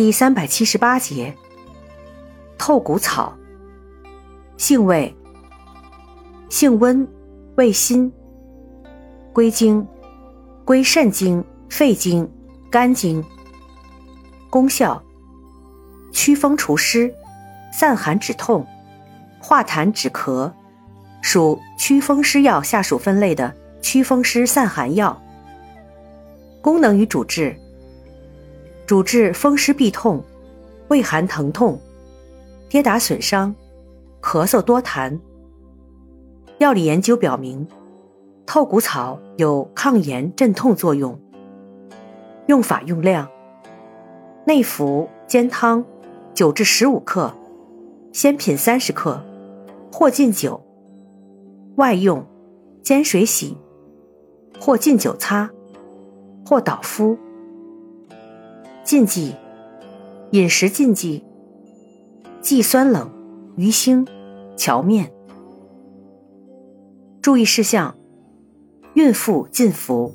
第三百七十八节，透骨草，性味，性温，味辛，归经，归肾经、肺经、肝经。功效，祛风除湿，散寒止痛，化痰止咳，属祛风湿药下属分类的祛风湿散寒药。功能与主治。主治风湿痹痛、畏寒疼痛、跌打损伤、咳嗽多痰。药理研究表明，透骨草有抗炎镇痛作用。用法用量：内服煎汤，九至十五克，鲜品三十克，或浸酒；外用煎水洗，或浸酒擦，或捣敷。禁忌：饮食禁忌，忌酸冷、鱼腥、荞面。注意事项：孕妇禁服。